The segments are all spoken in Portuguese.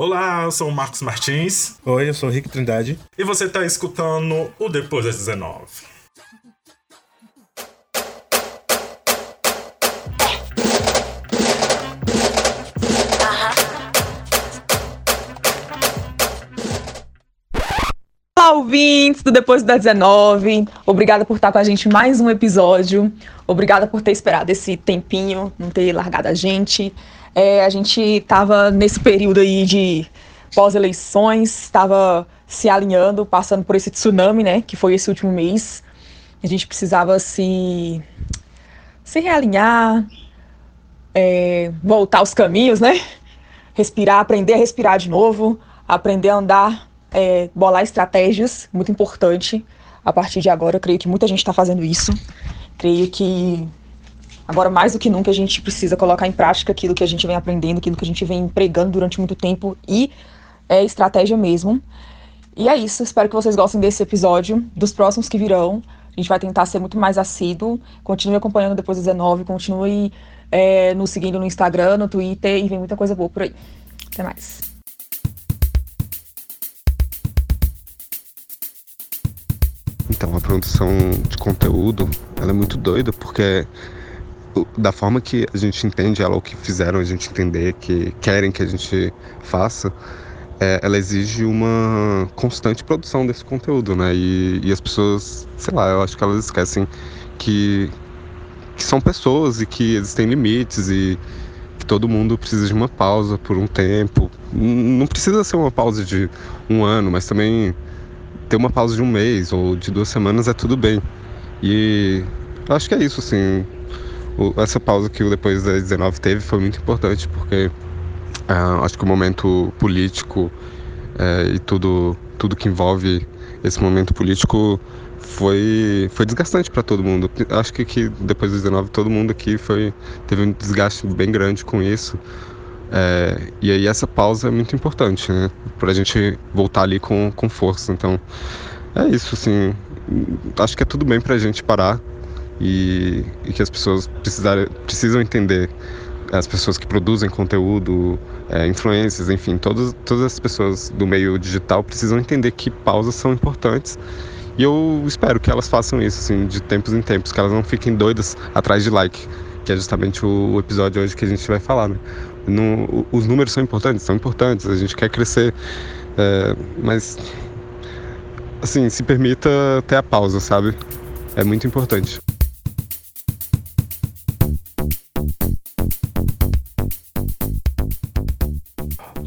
Olá, eu sou o Marcos Martins. Oi, eu sou o Rick Trindade. E você está escutando o Depois das 19. Olá, ouvintes do Depois das 19. Obrigada por estar com a gente mais um episódio. Obrigada por ter esperado esse tempinho, não ter largado a gente. É, a gente estava nesse período aí de pós-eleições, estava se alinhando, passando por esse tsunami, né, que foi esse último mês. A gente precisava se, se realinhar, é, voltar aos caminhos, né? Respirar, aprender a respirar de novo, aprender a andar, é, bolar estratégias, muito importante. A partir de agora, eu creio que muita gente está fazendo isso. Creio que Agora, mais do que nunca, a gente precisa colocar em prática aquilo que a gente vem aprendendo, aquilo que a gente vem empregando durante muito tempo e é estratégia mesmo. E é isso, espero que vocês gostem desse episódio, dos próximos que virão. A gente vai tentar ser muito mais assíduo. Continue acompanhando depois do 19, continue é, nos seguindo no Instagram, no Twitter e vem muita coisa boa por aí. Até mais. Então, a produção de conteúdo, ela é muito doida, porque da forma que a gente entende ela, o que fizeram a gente entender, que querem que a gente faça, é, ela exige uma constante produção desse conteúdo, né? E, e, as pessoas, sei lá, eu acho que elas esquecem que, que são pessoas e que existem limites e que todo mundo precisa de uma pausa por um tempo. Não precisa ser uma pausa de um ano, mas também ter uma pausa de um mês ou de duas semanas é tudo bem. E eu acho que é isso, assim essa pausa que o Depois das 19 teve foi muito importante, porque uh, acho que o momento político uh, e tudo, tudo que envolve esse momento político foi, foi desgastante para todo mundo. Acho que, que depois dos 19 todo mundo aqui foi, teve um desgaste bem grande com isso. É, e aí essa pausa é muito importante, né? Pra gente voltar ali com, com força. Então, é isso, assim. Acho que é tudo bem pra gente parar e, e que as pessoas precisam entender as pessoas que produzem conteúdo, é, influências, enfim, todas, todas as pessoas do meio digital precisam entender que pausas são importantes. E eu espero que elas façam isso, assim, de tempos em tempos, que elas não fiquem doidas atrás de like, que é justamente o, episódio hoje que a gente vai falar, né? No, os números são importantes, são importantes, a gente quer crescer, é, mas, assim, se permita ter a pausa, sabe? É muito importante.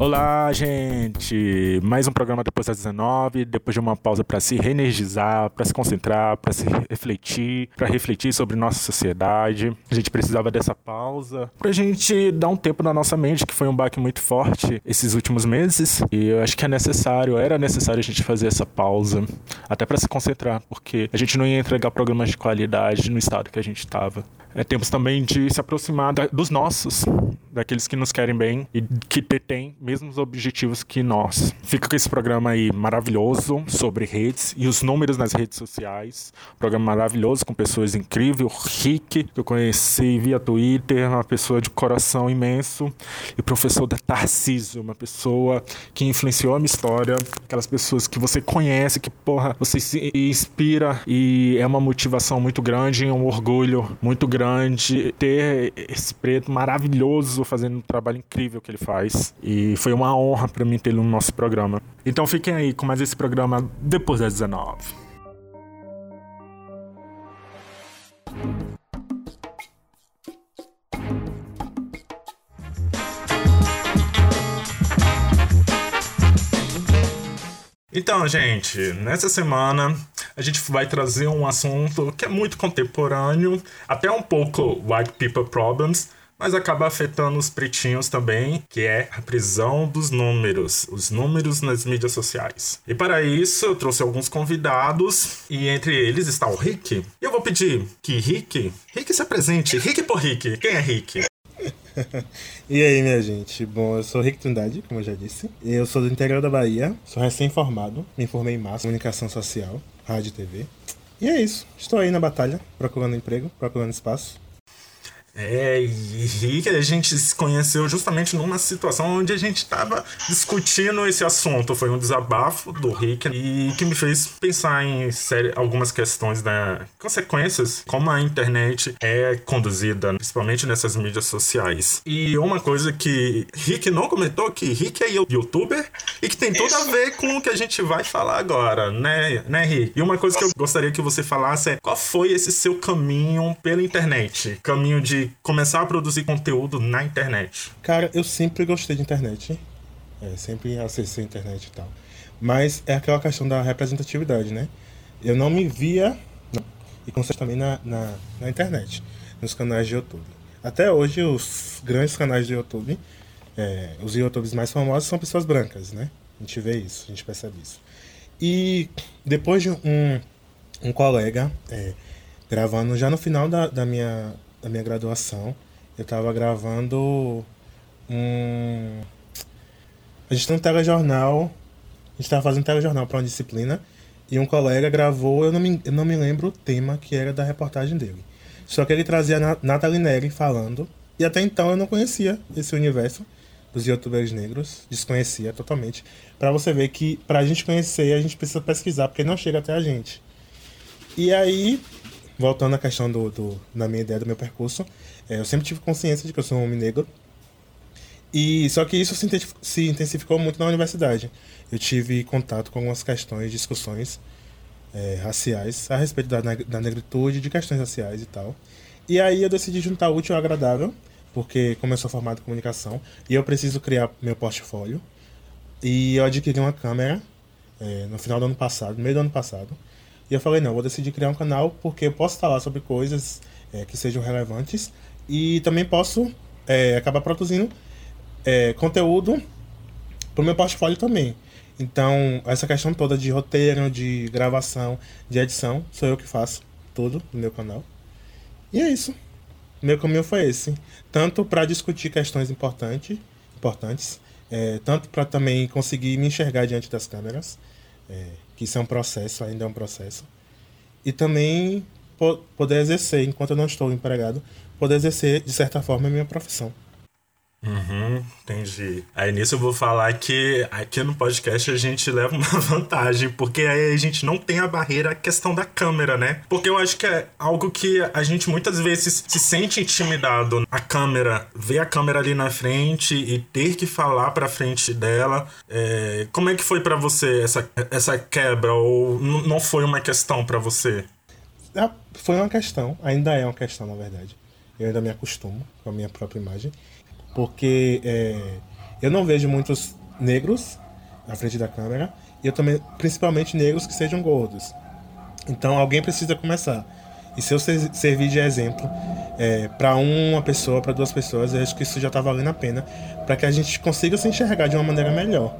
Olá, gente! Mais um programa depois das 19, depois de uma pausa para se reenergizar, para se concentrar, para se refletir, para refletir sobre nossa sociedade. A gente precisava dessa pausa para a gente dar um tempo na nossa mente, que foi um baque muito forte esses últimos meses. E eu acho que é necessário, era necessário a gente fazer essa pausa, até para se concentrar, porque a gente não ia entregar programas de qualidade no estado que a gente estava. É, temos também de se aproximar da, dos nossos, daqueles que nos querem bem e que têm mesmos objetivos que nós. Fica com esse programa aí maravilhoso sobre redes e os números nas redes sociais. Programa maravilhoso com pessoas incríveis. O Rick, que eu conheci via Twitter, uma pessoa de coração imenso. E o professor da Tarcísio, uma pessoa que influenciou a minha história. Aquelas pessoas que você conhece, que, porra, você se inspira e é uma motivação muito grande, um orgulho muito grande grande ter esse preto maravilhoso fazendo um trabalho incrível que ele faz. E foi uma honra para mim tê-lo no nosso programa. Então fiquem aí com mais esse programa depois das 19. Então, gente, nessa semana a gente vai trazer um assunto que é muito contemporâneo, até um pouco white people problems, mas acaba afetando os pretinhos também, que é a prisão dos números, os números nas mídias sociais. E para isso eu trouxe alguns convidados, e entre eles está o Rick. E eu vou pedir que Rick, Rick se apresente. Rick por Rick, quem é Rick? e aí, minha gente? Bom, eu sou Rick Trindade, como eu já disse. Eu sou do interior da Bahia, sou recém-formado, me formei em massa, comunicação social, rádio e TV. E é isso. Estou aí na batalha, procurando emprego, procurando espaço. É, e Rick, a gente se conheceu justamente numa situação onde a gente estava discutindo esse assunto. Foi um desabafo do Rick e que me fez pensar em série, algumas questões da consequências, como a internet é conduzida, principalmente nessas mídias sociais. E uma coisa que Rick não comentou, que Rick é youtuber e que tem tudo a ver com o que a gente vai falar agora, né, né, Rick? E uma coisa que eu gostaria que você falasse é qual foi esse seu caminho pela internet? Caminho de começar a produzir conteúdo na internet? Cara, eu sempre gostei de internet. É, sempre acessei a internet e tal. Mas é aquela questão da representatividade, né? Eu não me via, não, e consigo também na, na, na, internet, nos canais de YouTube. Até hoje, os grandes canais de YouTube, é, os YouTubes mais famosos são pessoas brancas, né? A gente vê isso, a gente percebe isso. E depois de um, um colega é, gravando já no final da, da minha da minha graduação, eu estava gravando um. A gente tem um telejornal, a gente estava fazendo um telejornal para uma disciplina, e um colega gravou, eu não, me, eu não me lembro o tema que era da reportagem dele. Só que ele trazia a Nathalie Neri falando, e até então eu não conhecia esse universo dos youtubers negros, desconhecia totalmente. Para você ver que para a gente conhecer, a gente precisa pesquisar, porque não chega até a gente. E aí voltando à questão do, do, da minha ideia, do meu percurso, é, eu sempre tive consciência de que eu sou um homem negro. E só que isso se intensificou muito na universidade. Eu tive contato com algumas questões, discussões é, raciais a respeito da, da negritude, de questões raciais e tal. E aí eu decidi juntar útil ao agradável, porque como eu sou formado em comunicação e eu preciso criar meu portfólio, e eu adquiri uma câmera é, no final do ano passado, no meio do ano passado, e eu falei, não, vou decidir criar um canal porque eu posso falar sobre coisas é, que sejam relevantes e também posso é, acabar produzindo é, conteúdo para o meu portfólio também. Então, essa questão toda de roteiro, de gravação, de edição, sou eu que faço tudo no meu canal. E é isso. Meu caminho foi esse. Tanto para discutir questões importantes, importantes é, tanto para também conseguir me enxergar diante das câmeras, é, que isso é um processo, ainda é um processo. E também poder exercer, enquanto eu não estou empregado, poder exercer, de certa forma, a minha profissão. Uhum, entendi. Aí nisso eu vou falar que aqui no podcast a gente leva uma vantagem, porque aí a gente não tem a barreira, a questão da câmera, né? Porque eu acho que é algo que a gente muitas vezes se sente intimidado. A câmera, ver a câmera ali na frente e ter que falar pra frente dela. É... Como é que foi para você essa, essa quebra? Ou não foi uma questão para você? É, foi uma questão, ainda é uma questão, na verdade. Eu ainda me acostumo com a minha própria imagem porque é, eu não vejo muitos negros na frente da câmera e eu também, principalmente negros que sejam gordos. Então alguém precisa começar. E se eu servir de exemplo é, para uma pessoa, para duas pessoas, eu acho que isso já está valendo a pena para que a gente consiga se enxergar de uma maneira melhor.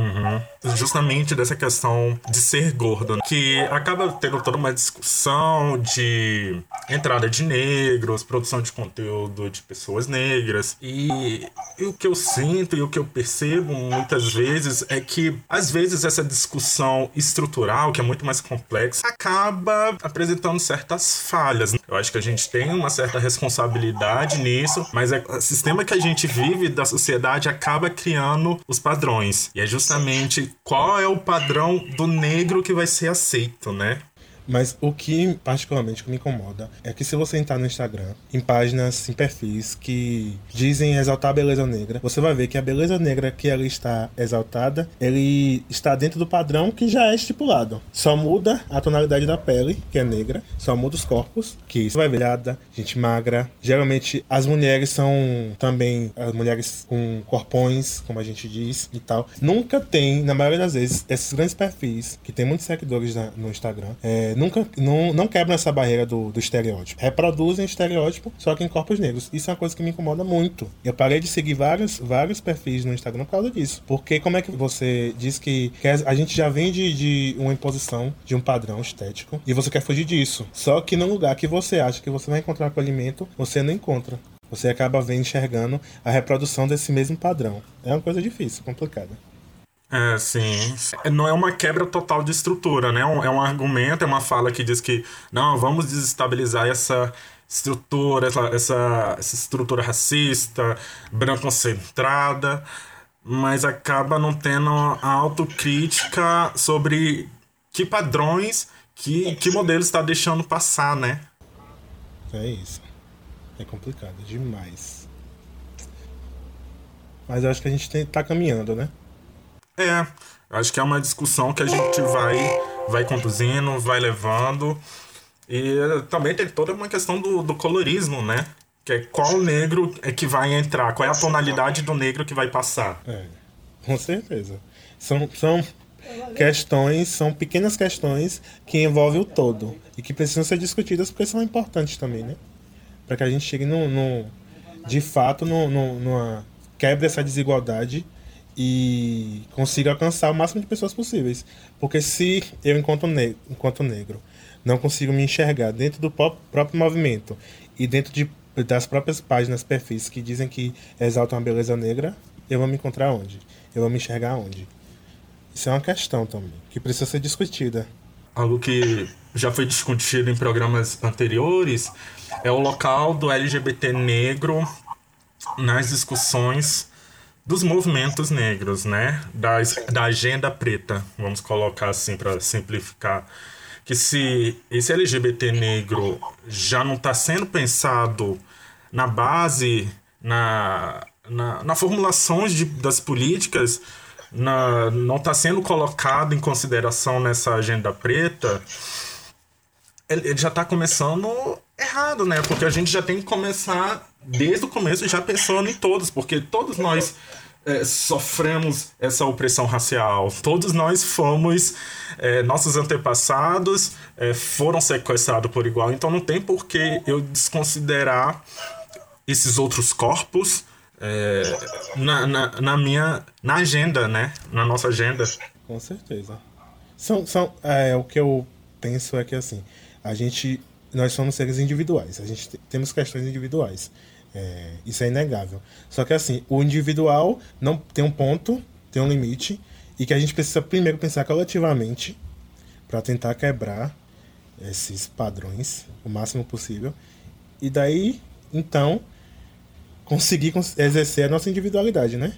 Uhum. Justamente dessa questão de ser gordo, que acaba tendo toda uma discussão de entrada de negros, produção de conteúdo de pessoas negras. E, e o que eu sinto e o que eu percebo muitas vezes é que, às vezes, essa discussão estrutural, que é muito mais complexa, acaba apresentando certas falhas. Eu acho que a gente tem uma certa responsabilidade nisso, mas é, o sistema que a gente vive da sociedade acaba criando os padrões. E é justamente justamente qual é o padrão do negro que vai ser aceito, né? Mas o que particularmente me incomoda é que se você entrar no Instagram, em páginas, em perfis que dizem exaltar a beleza negra, você vai ver que a beleza negra que ela está exaltada, ele está dentro do padrão que já é estipulado. Só muda a tonalidade da pele, que é negra, só muda os corpos, que vai velhada, gente magra. Geralmente as mulheres são também as mulheres com corpões, como a gente diz e tal. Nunca tem, na maioria das vezes, esses grandes perfis que tem muitos seguidores no Instagram, é, nunca não, não quebram essa barreira do, do estereótipo. Reproduzem estereótipo, só que em corpos negros. Isso é uma coisa que me incomoda muito. Eu parei de seguir vários, vários perfis no Instagram por causa disso. Porque como é que você diz que, a gente já vem de, de uma imposição, de um padrão estético, e você quer fugir disso. Só que no lugar que você acha que você vai encontrar acolhimento, você não encontra. Você acaba vendo, enxergando a reprodução desse mesmo padrão. É uma coisa difícil, complicada. É, sim. Não é uma quebra total de estrutura, né? É um argumento, é uma fala que diz que não, vamos desestabilizar essa estrutura, essa, essa, essa estrutura racista, branco-centrada, mas acaba não tendo a autocrítica sobre que padrões, que, que modelo está deixando passar, né? É isso. É complicado demais. Mas eu acho que a gente tem, tá caminhando, né? É, acho que é uma discussão que a gente vai, vai conduzindo, vai levando. E também tem toda uma questão do, do colorismo, né? Que é qual negro é que vai entrar, qual é a tonalidade do negro que vai passar. É, com certeza. São, são questões, são pequenas questões que envolvem o todo e que precisam ser discutidas porque são importantes também, né? Para que a gente chegue no, no de fato no, no, numa quebra essa desigualdade e consiga alcançar o máximo de pessoas possíveis. Porque se eu, enquanto, ne enquanto negro, não consigo me enxergar dentro do próprio movimento e dentro de, das próprias páginas, perfis que dizem que exaltam a beleza negra, eu vou me encontrar onde? Eu vou me enxergar onde? Isso é uma questão também, que precisa ser discutida. Algo que já foi discutido em programas anteriores é o local do LGBT negro nas discussões dos movimentos negros, né? Da, da agenda preta, vamos colocar assim para simplificar. Que se esse LGBT negro já não está sendo pensado na base, na, na, na formulação de, das políticas, na, não está sendo colocado em consideração nessa agenda preta, ele, ele já está começando errado, né? Porque a gente já tem que começar desde o começo já pensando em todos, porque todos nós é, sofremos essa opressão racial. Todos nós fomos, é, nossos antepassados é, foram sequestrados por igual, então não tem por que eu desconsiderar esses outros corpos é, na, na, na, minha na agenda, né? Na nossa agenda. Com certeza. São, são, é, o que eu penso é que assim, a gente nós somos seres individuais, a gente temos questões individuais. É, isso é inegável. Só que assim, o individual não tem um ponto, tem um limite, e que a gente precisa primeiro pensar coletivamente para tentar quebrar esses padrões o máximo possível. E daí, então, conseguir exercer a nossa individualidade, né?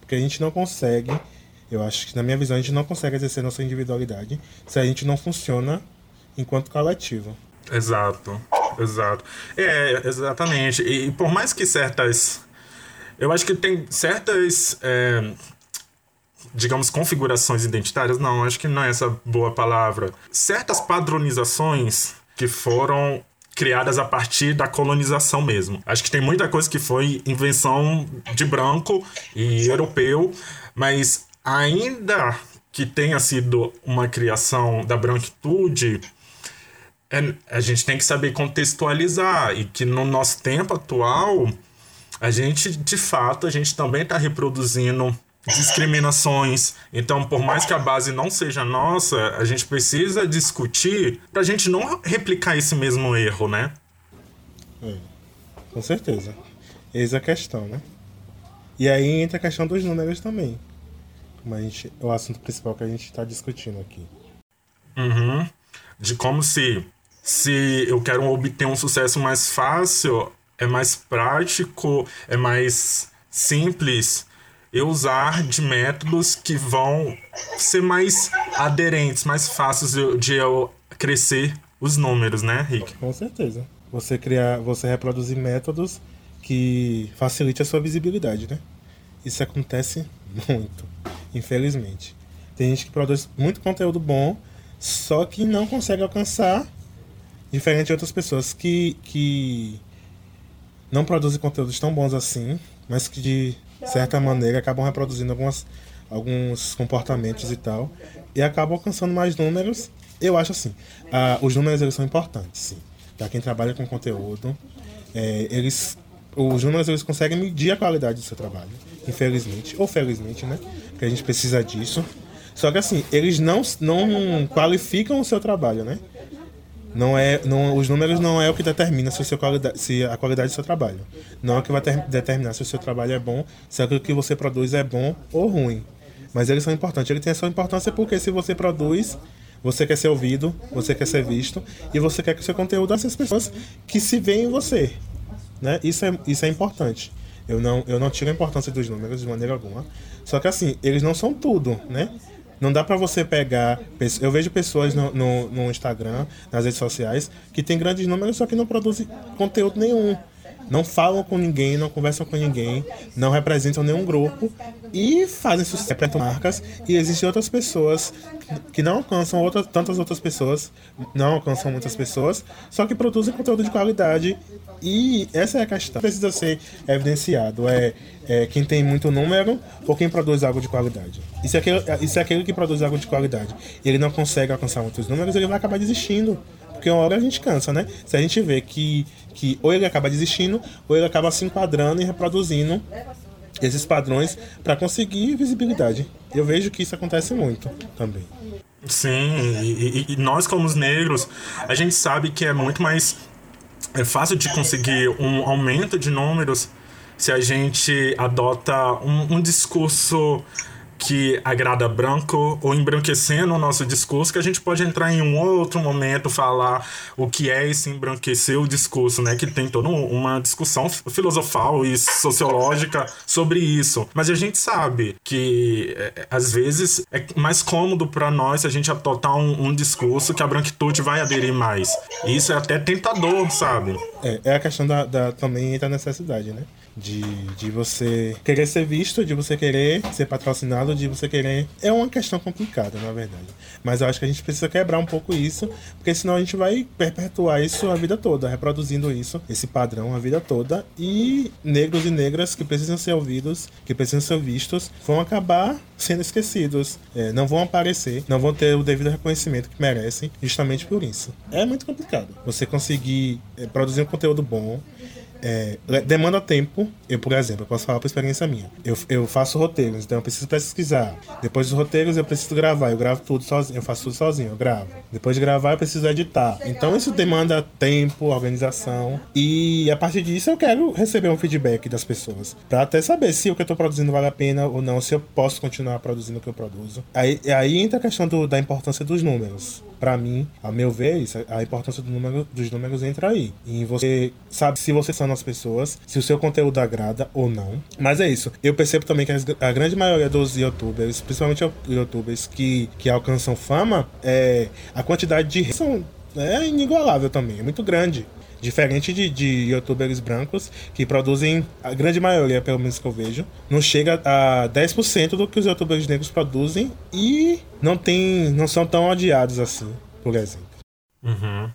Porque a gente não consegue, eu acho que na minha visão, a gente não consegue exercer a nossa individualidade se a gente não funciona enquanto coletivo. Exato, exato. É, exatamente. E por mais que certas. Eu acho que tem certas. É, digamos, configurações identitárias, não, acho que não é essa boa palavra. Certas padronizações que foram criadas a partir da colonização mesmo. Acho que tem muita coisa que foi invenção de branco e europeu, mas ainda que tenha sido uma criação da branquitude, é, a gente tem que saber contextualizar e que no nosso tempo atual a gente de fato a gente também está reproduzindo discriminações. Então, por mais que a base não seja nossa, a gente precisa discutir para a gente não replicar esse mesmo erro, né? É, com certeza. Eis a questão, né? E aí entra a questão dos números também. A gente, é o assunto principal que a gente está discutindo aqui. Uhum. De como se se eu quero obter um sucesso mais fácil, é mais prático, é mais simples eu usar de métodos que vão ser mais aderentes, mais fáceis de, de eu crescer os números, né, Rick? Com certeza. Você criar, você reproduzir métodos que facilite a sua visibilidade, né? Isso acontece muito, infelizmente. Tem gente que produz muito conteúdo bom, só que não consegue alcançar Diferente de outras pessoas que, que não produzem conteúdos tão bons assim, mas que de certa maneira acabam reproduzindo algumas, alguns comportamentos e tal, e acabam alcançando mais números. Eu acho assim, os números eles são importantes, sim. Para quem trabalha com conteúdo, é, eles, os números eles conseguem medir a qualidade do seu trabalho, infelizmente, ou felizmente, né? Porque a gente precisa disso. Só que assim, eles não, não qualificam o seu trabalho, né? Não é, não, os números não é o que determina se, seu qualidade, se a qualidade do seu trabalho. Não é o que vai ter, determinar se o seu trabalho é bom, se aquilo que você produz é bom ou ruim. Mas eles são importantes. Ele tem a sua importância porque se você produz, você quer ser ouvido, você quer ser visto e você quer que o seu conteúdo essas pessoas que se veem em você. Né? Isso, é, isso é importante. Eu não, eu não tiro a importância dos números de maneira alguma. Só que assim, eles não são tudo, né? Não dá para você pegar. Eu vejo pessoas no, no, no, Instagram, nas redes sociais, que tem grandes números, só que não produzem conteúdo nenhum não falam com ninguém, não conversam com ninguém, não representam nenhum grupo e fazem sucesso, marcas. E existem outras pessoas que não alcançam outras, tantas outras pessoas, não alcançam muitas pessoas, só que produzem conteúdo de qualidade. E essa é a questão. Precisa ser evidenciado. É, é quem tem muito número ou quem produz algo de qualidade. E se, aquele, e se aquele que produz algo de qualidade ele não consegue alcançar muitos números, ele vai acabar desistindo. Porque uma hora a gente cansa, né? Se a gente vê que que ou ele acaba desistindo ou ele acaba se enquadrando e reproduzindo esses padrões para conseguir visibilidade. Eu vejo que isso acontece muito também. Sim, e, e, nós como os negros, a gente sabe que é muito mais é fácil de conseguir um aumento de números se a gente adota um, um discurso que agrada branco ou embranquecendo o nosso discurso, que a gente pode entrar em um outro momento falar o que é esse embranquecer o discurso, né? Que tem toda uma discussão filosofal e sociológica sobre isso. Mas a gente sabe que é, às vezes é mais cômodo para nós a gente adotar um, um, discurso que a branquitude vai aderir mais. E isso é até tentador, sabe? É, é a questão da, da também da necessidade, né? De, de você querer ser visto, de você querer ser patrocinado, de você querer. É uma questão complicada, na verdade. Mas eu acho que a gente precisa quebrar um pouco isso, porque senão a gente vai perpetuar isso a vida toda, reproduzindo isso, esse padrão a vida toda. E negros e negras que precisam ser ouvidos, que precisam ser vistos, vão acabar sendo esquecidos, é, não vão aparecer, não vão ter o devido reconhecimento que merecem, justamente por isso. É muito complicado você conseguir é, produzir um conteúdo bom é, demanda tempo. Eu, por exemplo, eu posso falar por experiência minha. Eu, eu faço roteiros, então eu preciso pesquisar. Depois dos roteiros, eu preciso gravar. Eu gravo tudo sozinho, eu faço tudo sozinho, eu gravo. Depois de gravar, eu preciso editar. Então isso demanda tempo, organização. E a partir disso, eu quero receber um feedback das pessoas. Pra até saber se o que eu tô produzindo vale a pena ou não, se eu posso continuar produzindo o que eu produzo. Aí, aí entra a questão do, da importância dos números para mim, a meu ver, isso, a importância do número, dos números entra aí. E você sabe se você são as pessoas, se o seu conteúdo agrada ou não. Mas é isso. Eu percebo também que a grande maioria dos youtubers, principalmente youtubers que, que alcançam fama, é, a quantidade de são é inigualável também, é muito grande. Diferente de, de youtubers brancos que produzem, a grande maioria, pelo menos que eu vejo, não chega a 10% do que os youtubers negros produzem e não, tem, não são tão odiados assim, por exemplo. Uhum.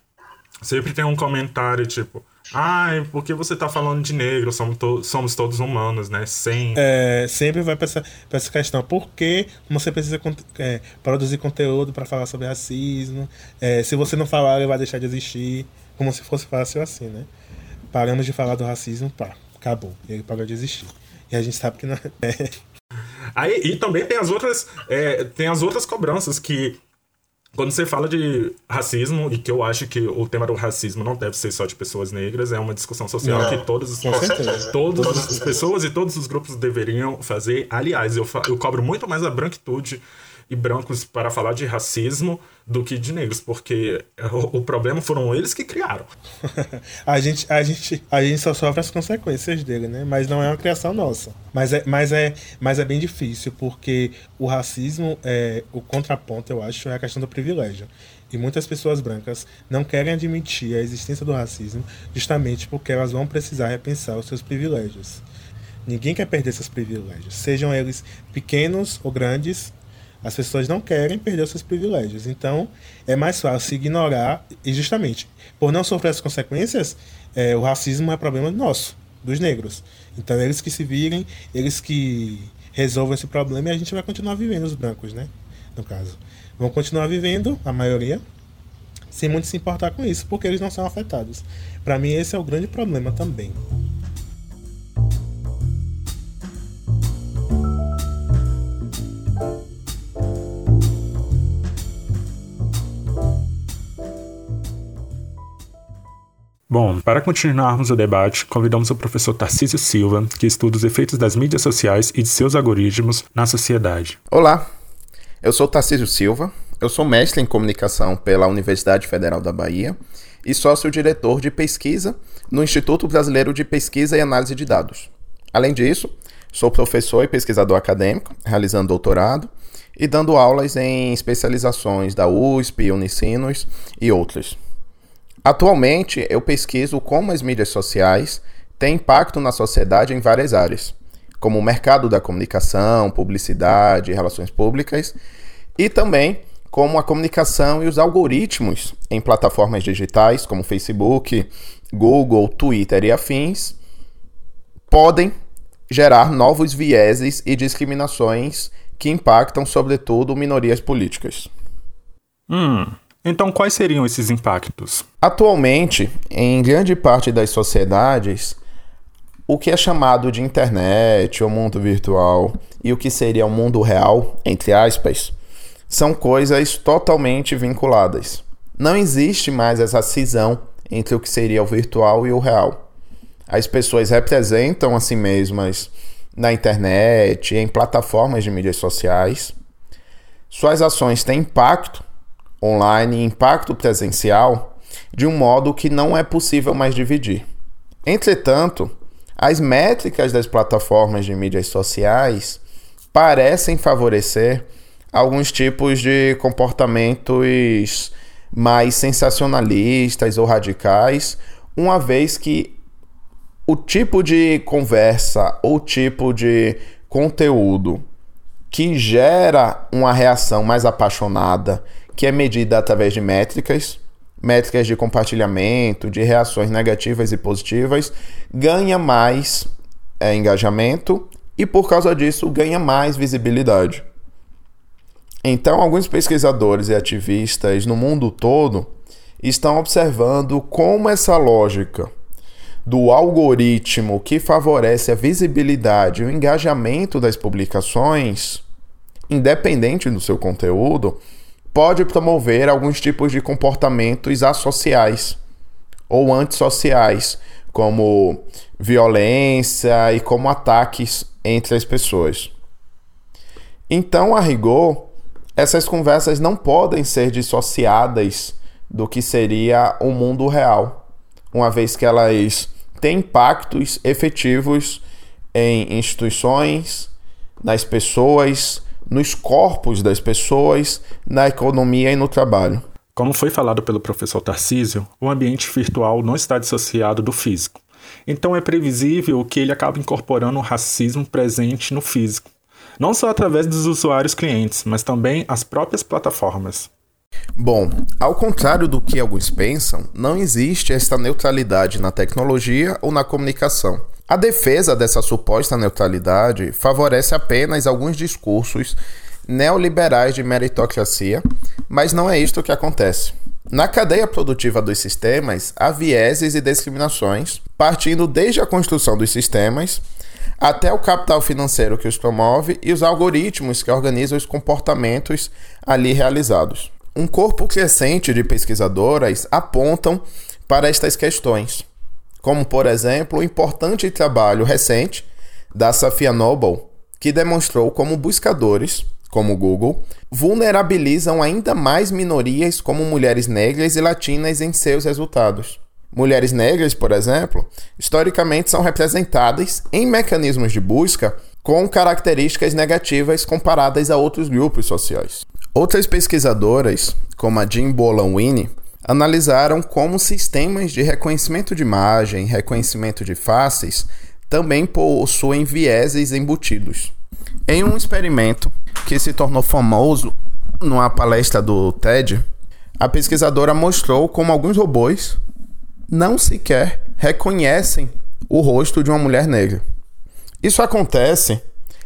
Sempre tem um comentário tipo. Ai, por que você tá falando de negro? Somos, to somos todos humanos, né? Sem... É, sempre vai pra essa, pra essa questão. Por que você precisa é, produzir conteúdo para falar sobre racismo? É, se você não falar, ele vai deixar de existir como se fosse fácil assim, né? Paramos de falar do racismo, pá, acabou. Ele parou de existir. E a gente sabe que não é. Aí, e também tem as outras, é, tem as outras cobranças que quando você fala de racismo, e que eu acho que o tema do racismo não deve ser só de pessoas negras, é uma discussão social não, que todas, todas as pessoas e todos os grupos deveriam fazer. Aliás, eu, eu cobro muito mais a branquitude e brancos para falar de racismo do que de negros, porque o, o problema foram eles que criaram. a, gente, a, gente, a gente só sofre as consequências dele, né? Mas não é uma criação nossa. Mas é, mas é, mas é bem difícil, porque o racismo, é, o contraponto, eu acho, é a questão do privilégio. E muitas pessoas brancas não querem admitir a existência do racismo justamente porque elas vão precisar repensar os seus privilégios. Ninguém quer perder seus privilégios, sejam eles pequenos ou grandes, as pessoas não querem perder os seus privilégios. Então, é mais fácil ignorar, e justamente, por não sofrer as consequências, é, o racismo é problema nosso, dos negros. Então, eles que se virem, eles que resolvam esse problema e a gente vai continuar vivendo, os brancos, né? No caso. Vão continuar vivendo, a maioria, sem muito se importar com isso, porque eles não são afetados. Para mim, esse é o grande problema também. Bom, para continuarmos o debate, convidamos o professor Tarcísio Silva, que estuda os efeitos das mídias sociais e de seus algoritmos na sociedade. Olá, eu sou Tarcísio Silva, eu sou mestre em comunicação pela Universidade Federal da Bahia e sócio-diretor de pesquisa no Instituto Brasileiro de Pesquisa e Análise de Dados. Além disso, sou professor e pesquisador acadêmico, realizando doutorado e dando aulas em especializações da USP, Unicinos e outras. Atualmente, eu pesquiso como as mídias sociais têm impacto na sociedade em várias áreas, como o mercado da comunicação, publicidade, relações públicas, e também como a comunicação e os algoritmos em plataformas digitais como Facebook, Google, Twitter e afins podem gerar novos vieses e discriminações que impactam, sobretudo, minorias políticas. Hum, então quais seriam esses impactos? Atualmente, em grande parte das sociedades, o que é chamado de internet ou mundo virtual e o que seria o mundo real, entre aspas, são coisas totalmente vinculadas. Não existe mais essa cisão entre o que seria o virtual e o real. As pessoas representam a si mesmas na internet, em plataformas de mídias sociais. Suas ações têm impacto online e impacto presencial de um modo que não é possível mais dividir. Entretanto, as métricas das plataformas de mídias sociais parecem favorecer alguns tipos de comportamentos mais sensacionalistas ou radicais, uma vez que o tipo de conversa ou tipo de conteúdo que gera uma reação mais apaixonada, que é medida através de métricas, métricas de compartilhamento, de reações negativas e positivas, ganha mais é, engajamento e por causa disso ganha mais visibilidade. Então, alguns pesquisadores e ativistas no mundo todo estão observando como essa lógica do algoritmo que favorece a visibilidade e o engajamento das publicações, independente do seu conteúdo, pode promover alguns tipos de comportamentos associais ou antissociais, como violência e como ataques entre as pessoas. Então, a rigor, essas conversas não podem ser dissociadas do que seria o mundo real, uma vez que elas têm impactos efetivos em instituições, nas pessoas, nos corpos das pessoas, na economia e no trabalho. Como foi falado pelo professor Tarcísio, o ambiente virtual não está dissociado do físico. Então é previsível que ele acabe incorporando o racismo presente no físico, não só através dos usuários clientes, mas também as próprias plataformas. Bom, ao contrário do que alguns pensam, não existe esta neutralidade na tecnologia ou na comunicação. A defesa dessa suposta neutralidade favorece apenas alguns discursos neoliberais de meritocracia, mas não é isto que acontece. Na cadeia produtiva dos sistemas, há vieses e discriminações, partindo desde a construção dos sistemas até o capital financeiro que os promove e os algoritmos que organizam os comportamentos ali realizados. Um corpo crescente de pesquisadoras apontam para estas questões, como, por exemplo, o importante trabalho recente da Safia Noble, que demonstrou como buscadores, como Google, vulnerabilizam ainda mais minorias como mulheres negras e latinas em seus resultados. Mulheres negras, por exemplo, historicamente são representadas em mecanismos de busca com características negativas comparadas a outros grupos sociais. Outras pesquisadoras, como a Jean Bolan Winnie, analisaram como sistemas de reconhecimento de imagem, reconhecimento de faces, também possuem vieses embutidos. Em um experimento que se tornou famoso numa palestra do TED, a pesquisadora mostrou como alguns robôs não sequer reconhecem o rosto de uma mulher negra. Isso acontece,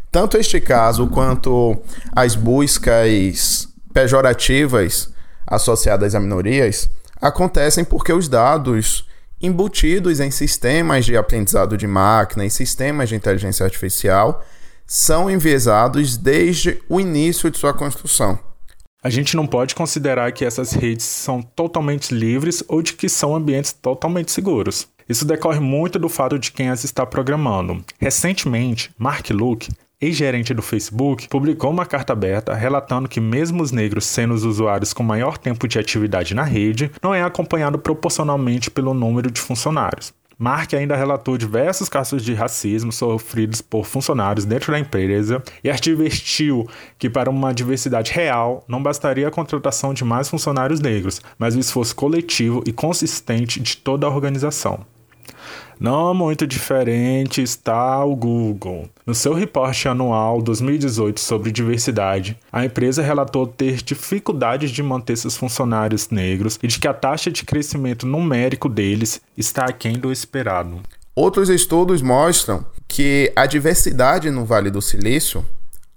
tanto este caso quanto as buscas pejorativas associadas a minorias, acontecem porque os dados embutidos em sistemas de aprendizado de máquina e sistemas de inteligência artificial são enviesados desde o início de sua construção. A gente não pode considerar que essas redes são totalmente livres ou de que são ambientes totalmente seguros. Isso decorre muito do fato de quem as está programando. Recentemente, Mark Luke, ex-gerente do Facebook, publicou uma carta aberta relatando que, mesmo os negros sendo os usuários com maior tempo de atividade na rede, não é acompanhado proporcionalmente pelo número de funcionários. Mark ainda relatou diversos casos de racismo sofridos por funcionários dentro da empresa e advertiu que, para uma diversidade real, não bastaria a contratação de mais funcionários negros, mas o esforço coletivo e consistente de toda a organização. Não muito diferente está o Google. No seu reporte anual 2018 sobre diversidade, a empresa relatou ter dificuldades de manter seus funcionários negros e de que a taxa de crescimento numérico deles está aquém do esperado. Outros estudos mostram que a diversidade no Vale do Silício,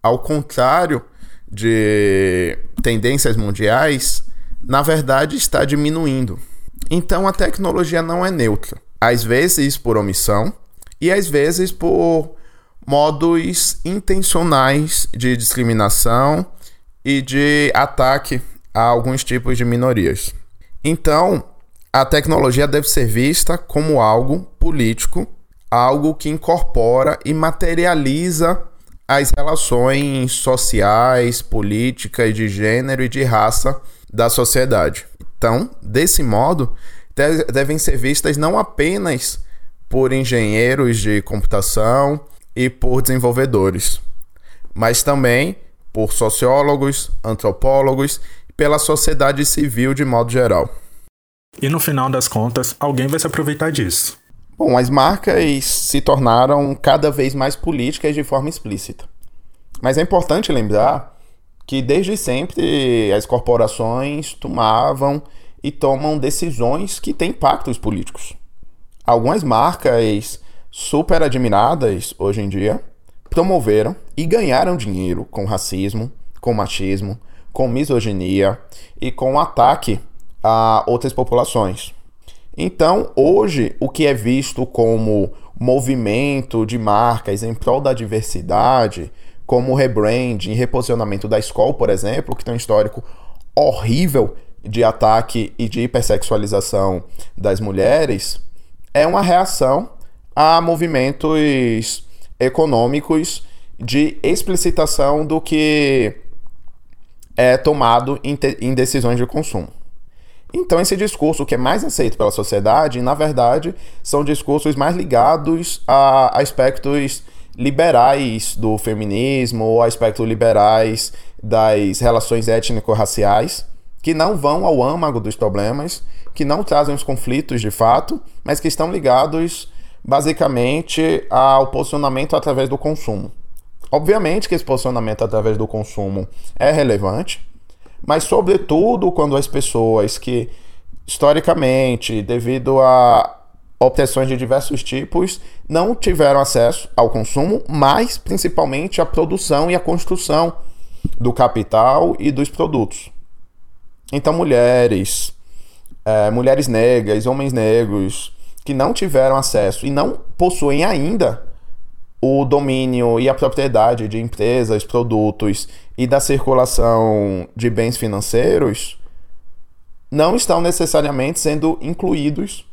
ao contrário de tendências mundiais, na verdade está diminuindo. Então a tecnologia não é neutra às vezes por omissão e às vezes por modos intencionais de discriminação e de ataque a alguns tipos de minorias. Então, a tecnologia deve ser vista como algo político, algo que incorpora e materializa as relações sociais, políticas, de gênero e de raça da sociedade. Então, desse modo, devem ser vistas não apenas por engenheiros de computação e por desenvolvedores, mas também por sociólogos, antropólogos e pela sociedade civil de modo geral. E no final das contas, alguém vai se aproveitar disso. Bom, as marcas se tornaram cada vez mais políticas de forma explícita. Mas é importante lembrar que desde sempre as corporações tomavam e tomam decisões que têm impactos políticos. Algumas marcas super admiradas hoje em dia promoveram e ganharam dinheiro com racismo, com machismo, com misoginia e com ataque a outras populações. Então, hoje, o que é visto como movimento de marcas em prol da diversidade, como rebranding reposicionamento da escola, por exemplo, que tem um histórico horrível de ataque e de hipersexualização das mulheres é uma reação a movimentos econômicos de explicitação do que é tomado em, em, decisões de consumo. Então, esse discurso que é mais aceito pela sociedade, na verdade, são discursos mais ligados a aspectos liberais do feminismo ou aspectos liberais das relações étnico-raciais que não vão ao âmago dos problemas, que não trazem os conflitos de fato, mas que estão ligados basicamente ao posicionamento através do consumo. Obviamente que esse posicionamento através do consumo é relevante, mas sobretudo quando as pessoas que historicamente, devido a obsessões de diversos tipos, não tiveram acesso ao consumo, mas principalmente à produção e à construção do capital e dos produtos. Então, mulheres, é, mulheres negras, homens negros, que não tiveram acesso e não possuem ainda o domínio e a propriedade de empresas, produtos e da circulação de bens financeiros, não estão necessariamente sendo incluídos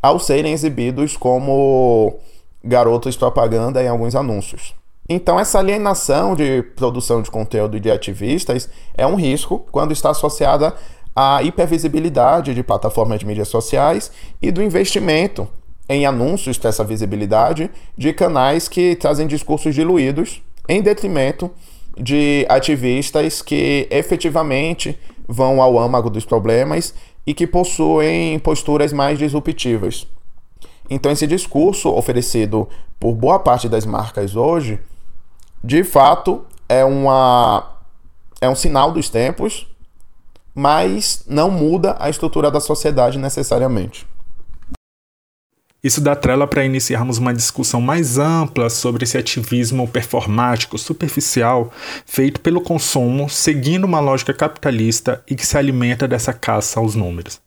ao serem exibidos como garotos propaganda em alguns anúncios. Então, essa alienação de produção de conteúdo de ativistas é um risco quando está associada à hipervisibilidade de plataformas de mídias sociais e do investimento em anúncios dessa visibilidade de canais que trazem discursos diluídos em detrimento de ativistas que efetivamente vão ao âmago dos problemas e que possuem posturas mais disruptivas. Então, esse discurso oferecido por boa parte das marcas hoje de fato é uma é um sinal dos tempos, mas não muda a estrutura da sociedade necessariamente. Isso dá trela para iniciarmos uma discussão mais ampla sobre esse ativismo performático, superficial, feito pelo consumo, seguindo uma lógica capitalista e que se alimenta dessa caça aos números.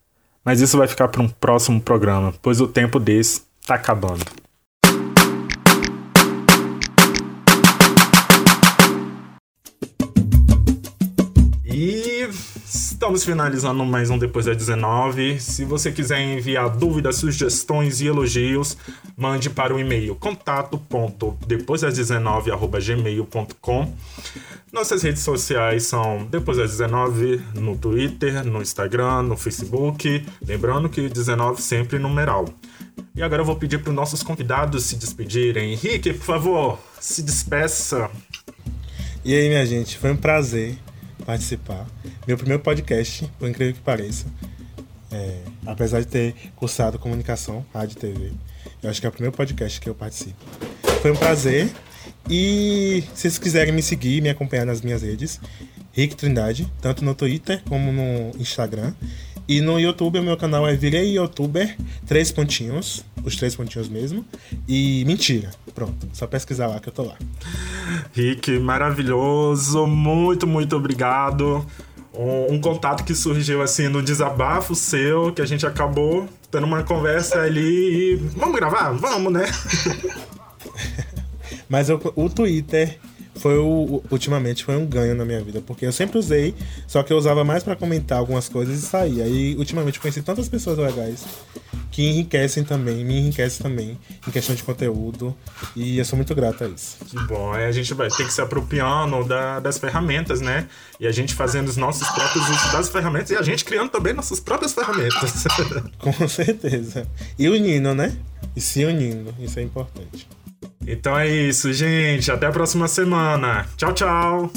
Mas isso vai ficar para um próximo programa, pois o tempo desse está acabando. Estamos finalizando mais um Depois das 19. Se você quiser enviar dúvidas, sugestões e elogios, mande para o e-mail contato.depoisdas19@gmail.com. Nossas redes sociais são Depois das 19 no Twitter, no Instagram, no Facebook. Lembrando que 19 sempre numeral. E agora eu vou pedir para os nossos convidados se despedirem. Henrique, por favor, se despeça. E aí, minha gente, foi um prazer participar. Meu primeiro podcast, por incrível que pareça. É, apesar de ter cursado comunicação, rádio e TV, eu acho que é o primeiro podcast que eu participo. Foi um prazer. E se vocês quiserem me seguir, me acompanhar nas minhas redes, Rick Trindade, tanto no Twitter como no Instagram. E no YouTube, o meu canal é Virei Youtuber, três pontinhos, os três pontinhos mesmo. E mentira, pronto, só pesquisar lá que eu tô lá. Rick, maravilhoso, muito, muito obrigado. Um, um, contato que surgiu assim no desabafo seu, que a gente acabou tendo uma conversa ali e. Vamos gravar? Vamos, né? Mas o, o Twitter foi o, ultimamente foi um ganho na minha vida, porque eu sempre usei, só que eu usava mais para comentar algumas coisas e sair. Aí ultimamente eu conheci tantas pessoas legais que enriquecem também, me enriquecem também em questão de conteúdo e eu sou muito grato a isso. Que bom, aí a gente vai ter que se apropriando da, das ferramentas, né? E a gente fazendo os nossos próprios usos das ferramentas e a gente criando também nossas próprias ferramentas. Com certeza. E unindo, né? E se unindo, isso é importante. Então é isso, gente. Até a próxima semana. Tchau, tchau.